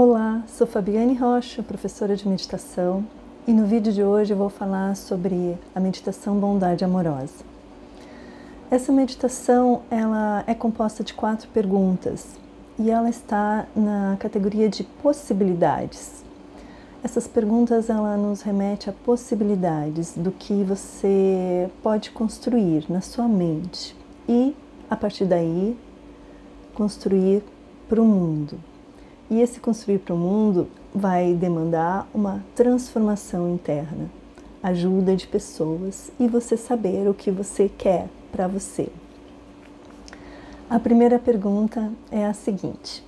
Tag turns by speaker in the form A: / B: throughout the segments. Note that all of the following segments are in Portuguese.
A: Olá, sou Fabiane Rocha, professora de meditação, e no vídeo de hoje vou falar sobre a meditação Bondade Amorosa. Essa meditação ela é composta de quatro perguntas e ela está na categoria de possibilidades. Essas perguntas ela nos remete a possibilidades do que você pode construir na sua mente e a partir daí construir para o mundo. E esse construir para o mundo vai demandar uma transformação interna, ajuda de pessoas e você saber o que você quer para você. A primeira pergunta é a seguinte: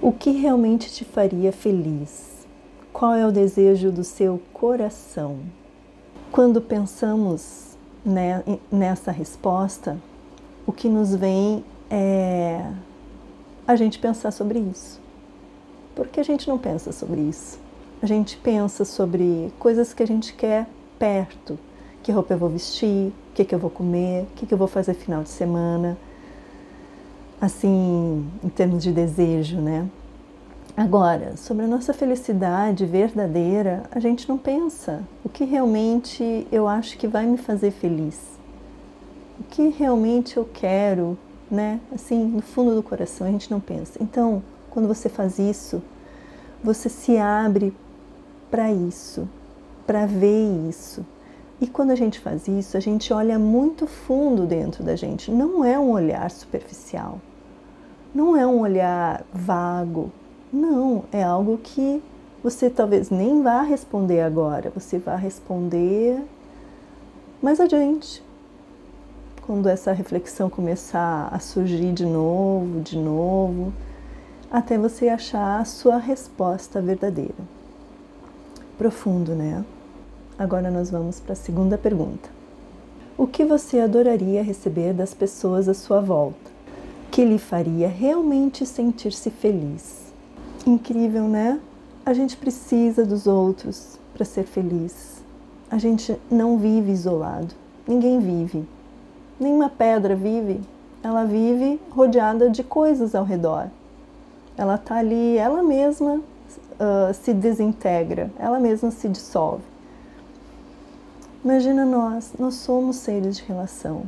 A: O que realmente te faria feliz? Qual é o desejo do seu coração? Quando pensamos nessa resposta, o que nos vem é a gente pensar sobre isso. Porque a gente não pensa sobre isso. A gente pensa sobre coisas que a gente quer perto. Que roupa eu vou vestir, o que, que eu vou comer, o que, que eu vou fazer final de semana. Assim, em termos de desejo, né? Agora, sobre a nossa felicidade verdadeira, a gente não pensa o que realmente eu acho que vai me fazer feliz. O que realmente eu quero, né? Assim, no fundo do coração, a gente não pensa. Então, quando você faz isso, você se abre para isso, para ver isso. E quando a gente faz isso, a gente olha muito fundo dentro da gente. Não é um olhar superficial, não é um olhar vago. Não, é algo que você talvez nem vá responder agora, você vai responder mais adiante. Quando essa reflexão começar a surgir de novo, de novo, até você achar a sua resposta verdadeira. Profundo, né? Agora nós vamos para a segunda pergunta. O que você adoraria receber das pessoas à sua volta? Que lhe faria realmente sentir-se feliz? Incrível, né? A gente precisa dos outros para ser feliz. A gente não vive isolado. Ninguém vive. Nenhuma pedra vive. Ela vive rodeada de coisas ao redor. Ela está ali, ela mesma uh, se desintegra, ela mesma se dissolve. Imagina nós, nós somos seres de relação.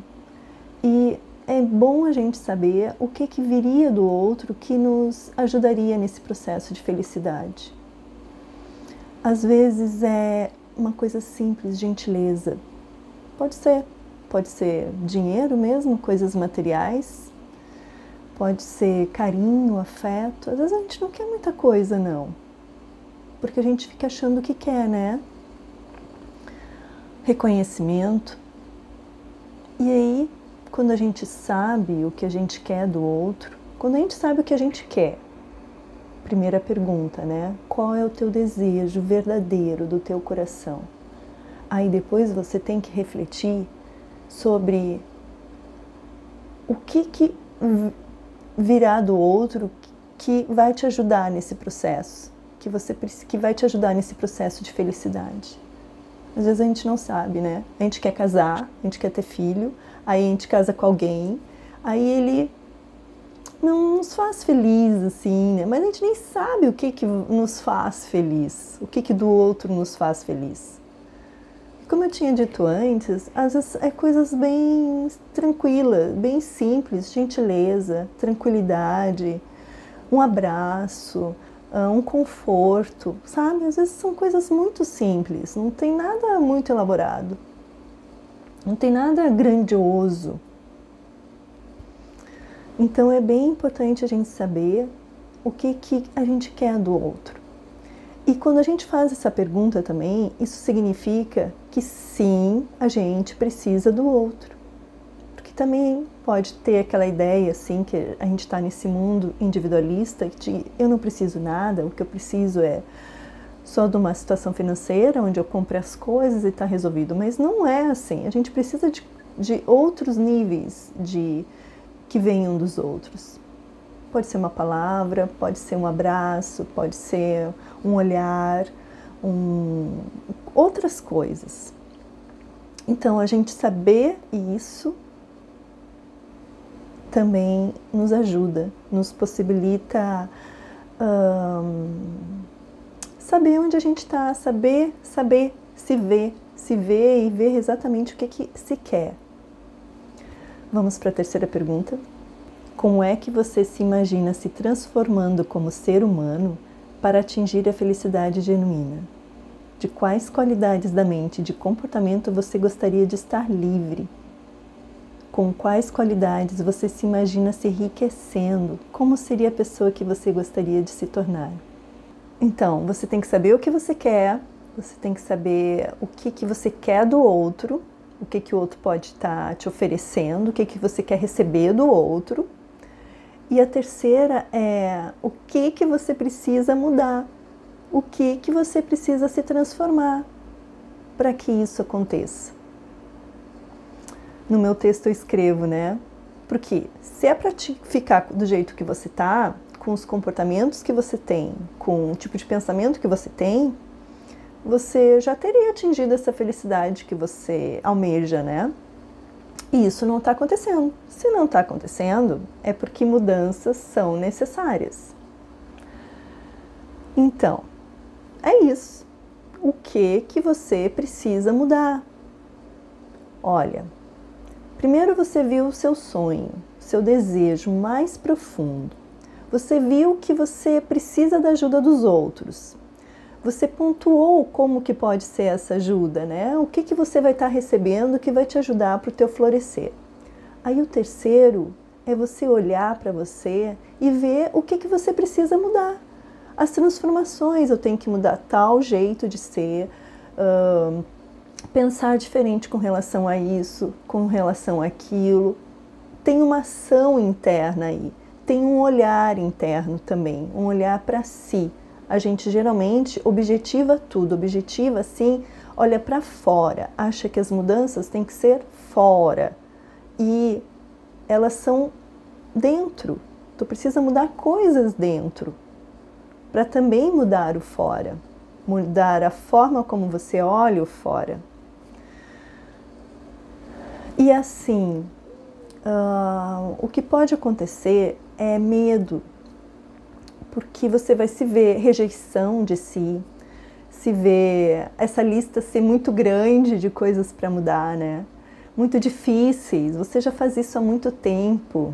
A: E é bom a gente saber o que, que viria do outro que nos ajudaria nesse processo de felicidade. Às vezes é uma coisa simples, gentileza. Pode ser, pode ser dinheiro mesmo, coisas materiais, pode ser carinho, afeto. Às vezes a gente não quer muita coisa, não. Porque a gente fica achando que quer, né? Reconhecimento. E aí, quando a gente sabe o que a gente quer do outro, quando a gente sabe o que a gente quer, primeira pergunta, né? Qual é o teu desejo verdadeiro do teu coração? Aí depois você tem que refletir sobre o que que virá do outro que vai te ajudar nesse processo, que você que vai te ajudar nesse processo de felicidade. Às vezes a gente não sabe, né? A gente quer casar, a gente quer ter filho, aí a gente casa com alguém, aí ele não nos faz feliz assim, né? Mas a gente nem sabe o que que nos faz feliz, o que que do outro nos faz feliz. Como eu tinha dito antes, às vezes é coisas bem tranquilas, bem simples, gentileza, tranquilidade, um abraço, ah, um conforto, sabe? Às vezes são coisas muito simples, não tem nada muito elaborado, não tem nada grandioso. Então é bem importante a gente saber o que, que a gente quer do outro. E quando a gente faz essa pergunta também, isso significa que sim, a gente precisa do outro. Porque também pode ter aquela ideia assim que a gente está nesse mundo individualista de eu não preciso nada, o que eu preciso é só de uma situação financeira onde eu compre as coisas e está resolvido. Mas não é assim. A gente precisa de, de outros níveis de que venham dos outros. Pode ser uma palavra, pode ser um abraço, pode ser um olhar, um, outras coisas. Então, a gente saber isso também nos ajuda, nos possibilita saber onde a gente está, saber, saber se ver, se ver e ver exatamente o que, que se quer. Vamos para a terceira pergunta. Como é que você se imagina se transformando como ser humano para atingir a felicidade genuína? De quais qualidades da mente e de comportamento você gostaria de estar livre? Com quais qualidades você se imagina se enriquecendo? Como seria a pessoa que você gostaria de se tornar? Então, você tem que saber o que você quer, você tem que saber o que, que você quer do outro, o que, que o outro pode estar tá te oferecendo, o que, que você quer receber do outro. E a terceira é o que, que você precisa mudar, o que, que você precisa se transformar para que isso aconteça. No meu texto eu escrevo, né? Porque se é para ficar do jeito que você tá, com os comportamentos que você tem, com o tipo de pensamento que você tem, você já teria atingido essa felicidade que você almeja, né? E isso não está acontecendo. Se não está acontecendo, é porque mudanças são necessárias. Então, é isso. O que que você precisa mudar? Olha, primeiro você viu o seu sonho, seu desejo mais profundo. Você viu que você precisa da ajuda dos outros. Você pontuou como que pode ser essa ajuda, né? O que, que você vai estar tá recebendo que vai te ajudar para o teu florescer. Aí o terceiro é você olhar para você e ver o que, que você precisa mudar. As transformações, eu tenho que mudar tal jeito de ser, uh, pensar diferente com relação a isso, com relação àquilo. Tem uma ação interna aí tem um olhar interno também, um olhar para si. A gente geralmente objetiva tudo, objetiva assim, olha para fora, acha que as mudanças têm que ser fora e elas são dentro. Tu precisa mudar coisas dentro para também mudar o fora, mudar a forma como você olha o fora. E assim, uh, o que pode acontecer é medo, porque você vai se ver rejeição de si, se ver essa lista ser muito grande de coisas para mudar, né? Muito difíceis. Você já faz isso há muito tempo.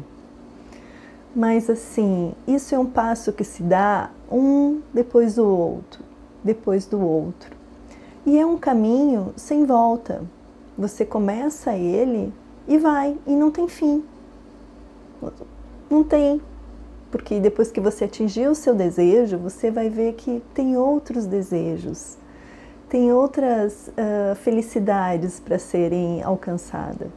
A: Mas assim, isso é um passo que se dá um depois do outro, depois do outro. E é um caminho sem volta. Você começa ele e vai, e não tem fim. Não tem. Porque depois que você atingiu o seu desejo, você vai ver que tem outros desejos, tem outras uh, felicidades para serem alcançadas.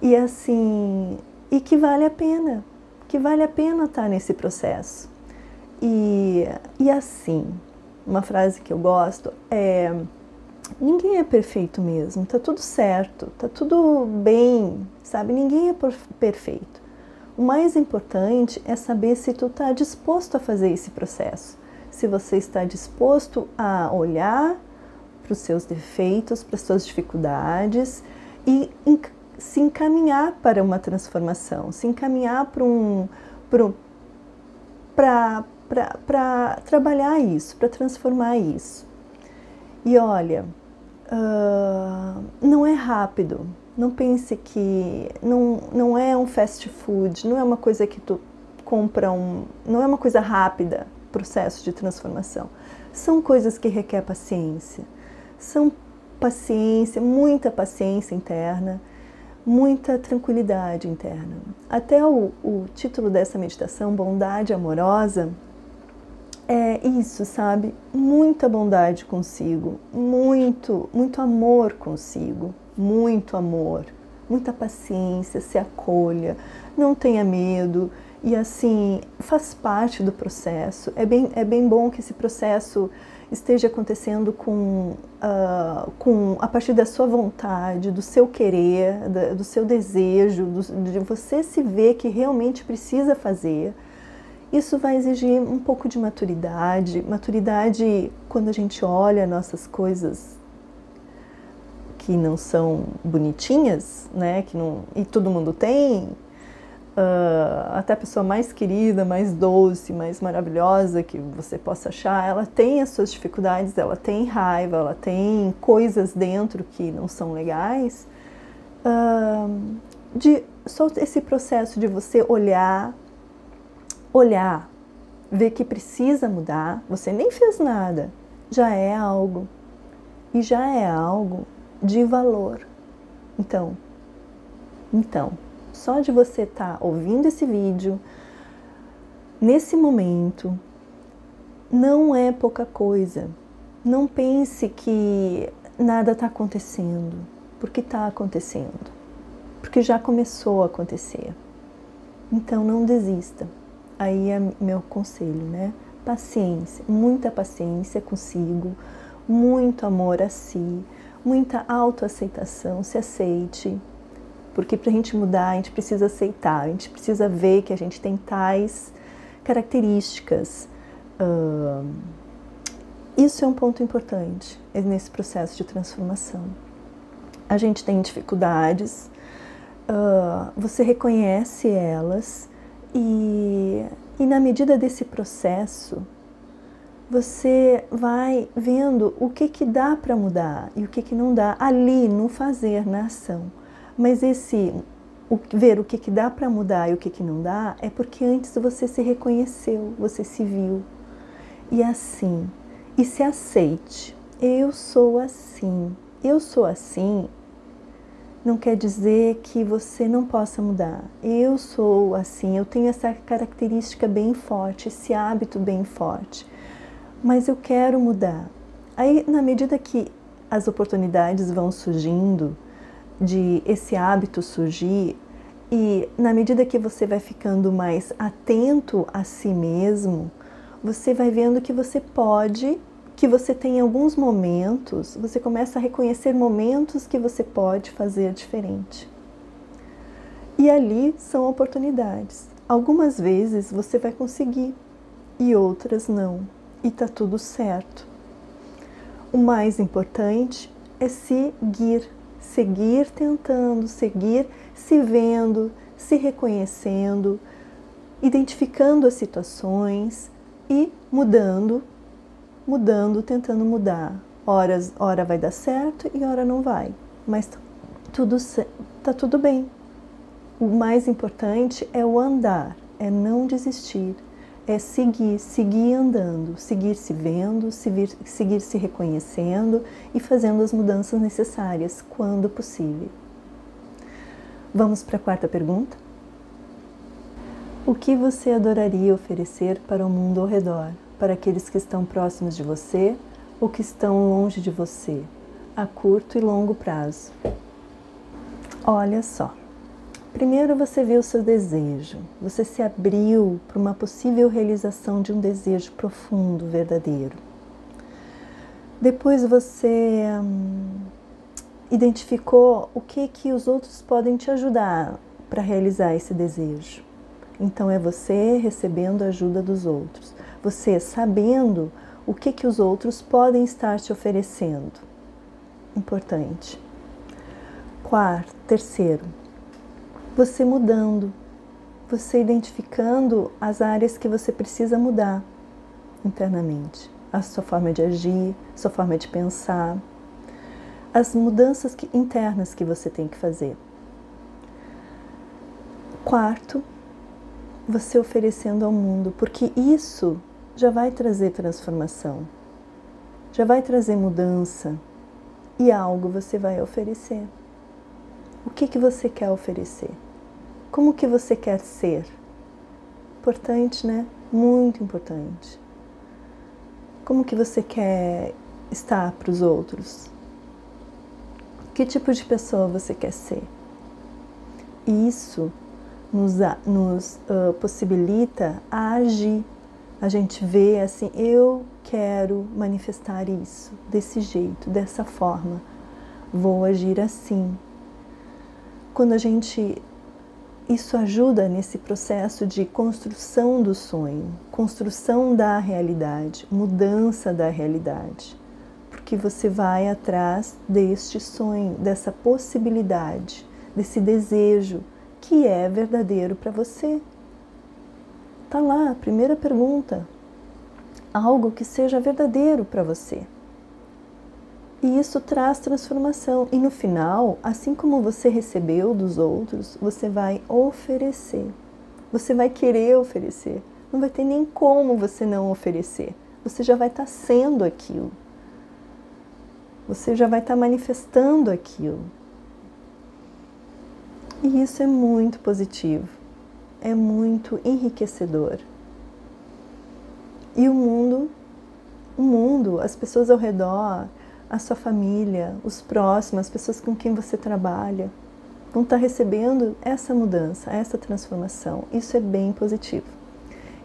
A: E assim, e que vale a pena, que vale a pena estar nesse processo. E, e assim, uma frase que eu gosto é: ninguém é perfeito mesmo, tá tudo certo, tá tudo bem, sabe? Ninguém é perfeito. O mais importante é saber se tu está disposto a fazer esse processo. Se você está disposto a olhar para os seus defeitos, para as suas dificuldades e se encaminhar para uma transformação, se encaminhar para um para trabalhar isso, para transformar isso. E olha, uh, não é rápido, não pense que não, não é um fast food, não é uma coisa que tu compra um, não é uma coisa rápida, processo de transformação. São coisas que requer paciência. São paciência, muita paciência interna, muita tranquilidade interna. Até o, o título dessa meditação, Bondade Amorosa, é isso, sabe? Muita bondade consigo, muito, muito amor consigo muito amor, muita paciência, se acolha, não tenha medo e assim faz parte do processo. É bem, é bem bom que esse processo esteja acontecendo com, uh, com a partir da sua vontade, do seu querer, da, do seu desejo, do, de você se ver que realmente precisa fazer. Isso vai exigir um pouco de maturidade, maturidade quando a gente olha nossas coisas que não são bonitinhas, né, que não, e todo mundo tem, uh, até a pessoa mais querida, mais doce, mais maravilhosa que você possa achar, ela tem as suas dificuldades, ela tem raiva, ela tem coisas dentro que não são legais. Uh, de só esse processo de você olhar, olhar, ver que precisa mudar, você nem fez nada, já é algo e já é algo de valor. Então, então, só de você estar tá ouvindo esse vídeo, nesse momento, não é pouca coisa. Não pense que nada está acontecendo, porque está acontecendo, porque já começou a acontecer. Então não desista. Aí é meu conselho, né? Paciência, muita paciência consigo, muito amor a si, muita autoaceitação, se aceite, porque para a gente mudar, a gente precisa aceitar, a gente precisa ver que a gente tem tais características. Isso é um ponto importante nesse processo de transformação. A gente tem dificuldades, uh, você reconhece elas e, e na medida desse processo, você vai vendo o que, que dá para mudar e o que, que não dá ali no fazer, na ação. Mas esse o, ver o que, que dá para mudar e o que, que não dá é porque antes você se reconheceu, você se viu. E assim, e se aceite. Eu sou assim. Eu sou assim não quer dizer que você não possa mudar. Eu sou assim, eu tenho essa característica bem forte, esse hábito bem forte, mas eu quero mudar. Aí, na medida que as oportunidades vão surgindo, de esse hábito surgir e na medida que você vai ficando mais atento a si mesmo, você vai vendo que você pode, que você tem alguns momentos, você começa a reconhecer momentos que você pode fazer diferente. E ali são oportunidades. Algumas vezes você vai conseguir e outras não, e tá tudo certo. O mais importante é seguir seguir tentando, seguir se vendo, se reconhecendo, identificando as situações e mudando, mudando, tentando mudar. Horas, hora vai dar certo e hora não vai, mas tudo tá tudo bem. O mais importante é o andar, é não desistir, é seguir, seguir andando, seguir se vendo, seguir, se reconhecendo e fazendo as mudanças necessárias quando possível. Vamos para a quarta pergunta? O que você adoraria oferecer para o mundo ao redor, para aqueles que estão próximos de você ou que estão longe de você, a curto e longo prazo? Olha só. Primeiro você viu o seu desejo, você se abriu para uma possível realização de um desejo profundo, verdadeiro. Depois você hum, identificou o que que os outros podem te ajudar para realizar esse desejo. Então é você recebendo a ajuda dos outros, você sabendo o que que os outros podem estar te oferecendo. Importante. Quarto, terceiro, você mudando, você identificando as áreas que você precisa mudar internamente, a sua forma de agir, sua forma de pensar, as mudanças que, internas que você tem que fazer. Quarto, você oferecendo ao mundo, porque isso já vai trazer transformação, já vai trazer mudança e algo você vai oferecer. O que, que você quer oferecer? Como que você quer ser? Importante, né? Muito importante. Como que você quer estar para os outros? Que tipo de pessoa você quer ser? Isso nos, nos uh, possibilita a agir. A gente vê assim, eu quero manifestar isso desse jeito, dessa forma. Vou agir assim, quando a gente isso ajuda nesse processo de construção do sonho, construção da realidade, mudança da realidade, porque você vai atrás deste sonho, dessa possibilidade, desse desejo que é verdadeiro para você. Tá lá, primeira pergunta. Algo que seja verdadeiro para você. E isso traz transformação. E no final, assim como você recebeu dos outros, você vai oferecer. Você vai querer oferecer. Não vai ter nem como você não oferecer. Você já vai estar tá sendo aquilo. Você já vai estar tá manifestando aquilo. E isso é muito positivo. É muito enriquecedor. E o mundo, o mundo, as pessoas ao redor, a sua família, os próximos, as pessoas com quem você trabalha, vão estar recebendo essa mudança, essa transformação. Isso é bem positivo.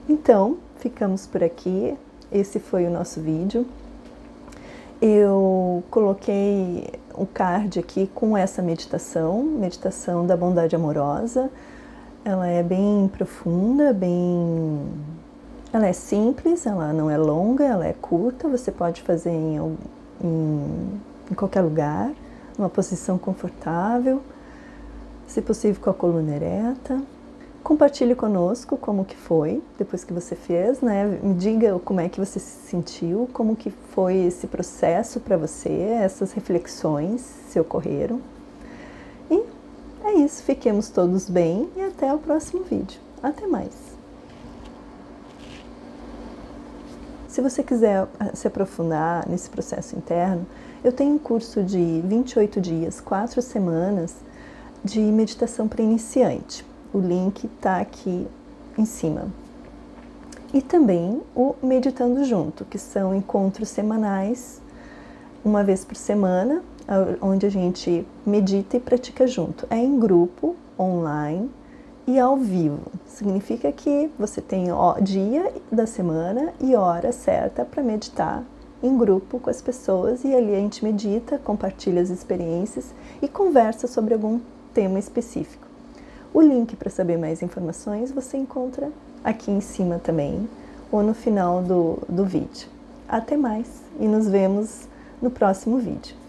A: Então, ficamos por aqui. Esse foi o nosso vídeo. Eu coloquei o card aqui com essa meditação, meditação da bondade amorosa. Ela é bem profunda, bem ela é simples, ela não é longa, ela é curta, você pode fazer em em, em qualquer lugar, numa posição confortável, se possível com a coluna ereta. Compartilhe conosco como que foi depois que você fez, né? Me diga como é que você se sentiu, como que foi esse processo para você, essas reflexões se ocorreram. E é isso, fiquemos todos bem e até o próximo vídeo. Até mais! Se você quiser ah, se aprofundar nesse processo interno, eu tenho um curso de 28 dias, 4 semanas de meditação para iniciante. O link está aqui em cima. E também o Meditando Junto, que são encontros semanais, uma vez por semana, onde a gente medita e pratica junto. É em grupo, online, e ao vivo. Significa que você tem o dia da semana e hora certa para meditar em grupo com as pessoas e ali a gente medita, compartilha as experiências e conversa sobre algum tema específico. O link para saber mais informações você encontra aqui em cima também ou no final do, do vídeo. Até mais e nos vemos no próximo vídeo.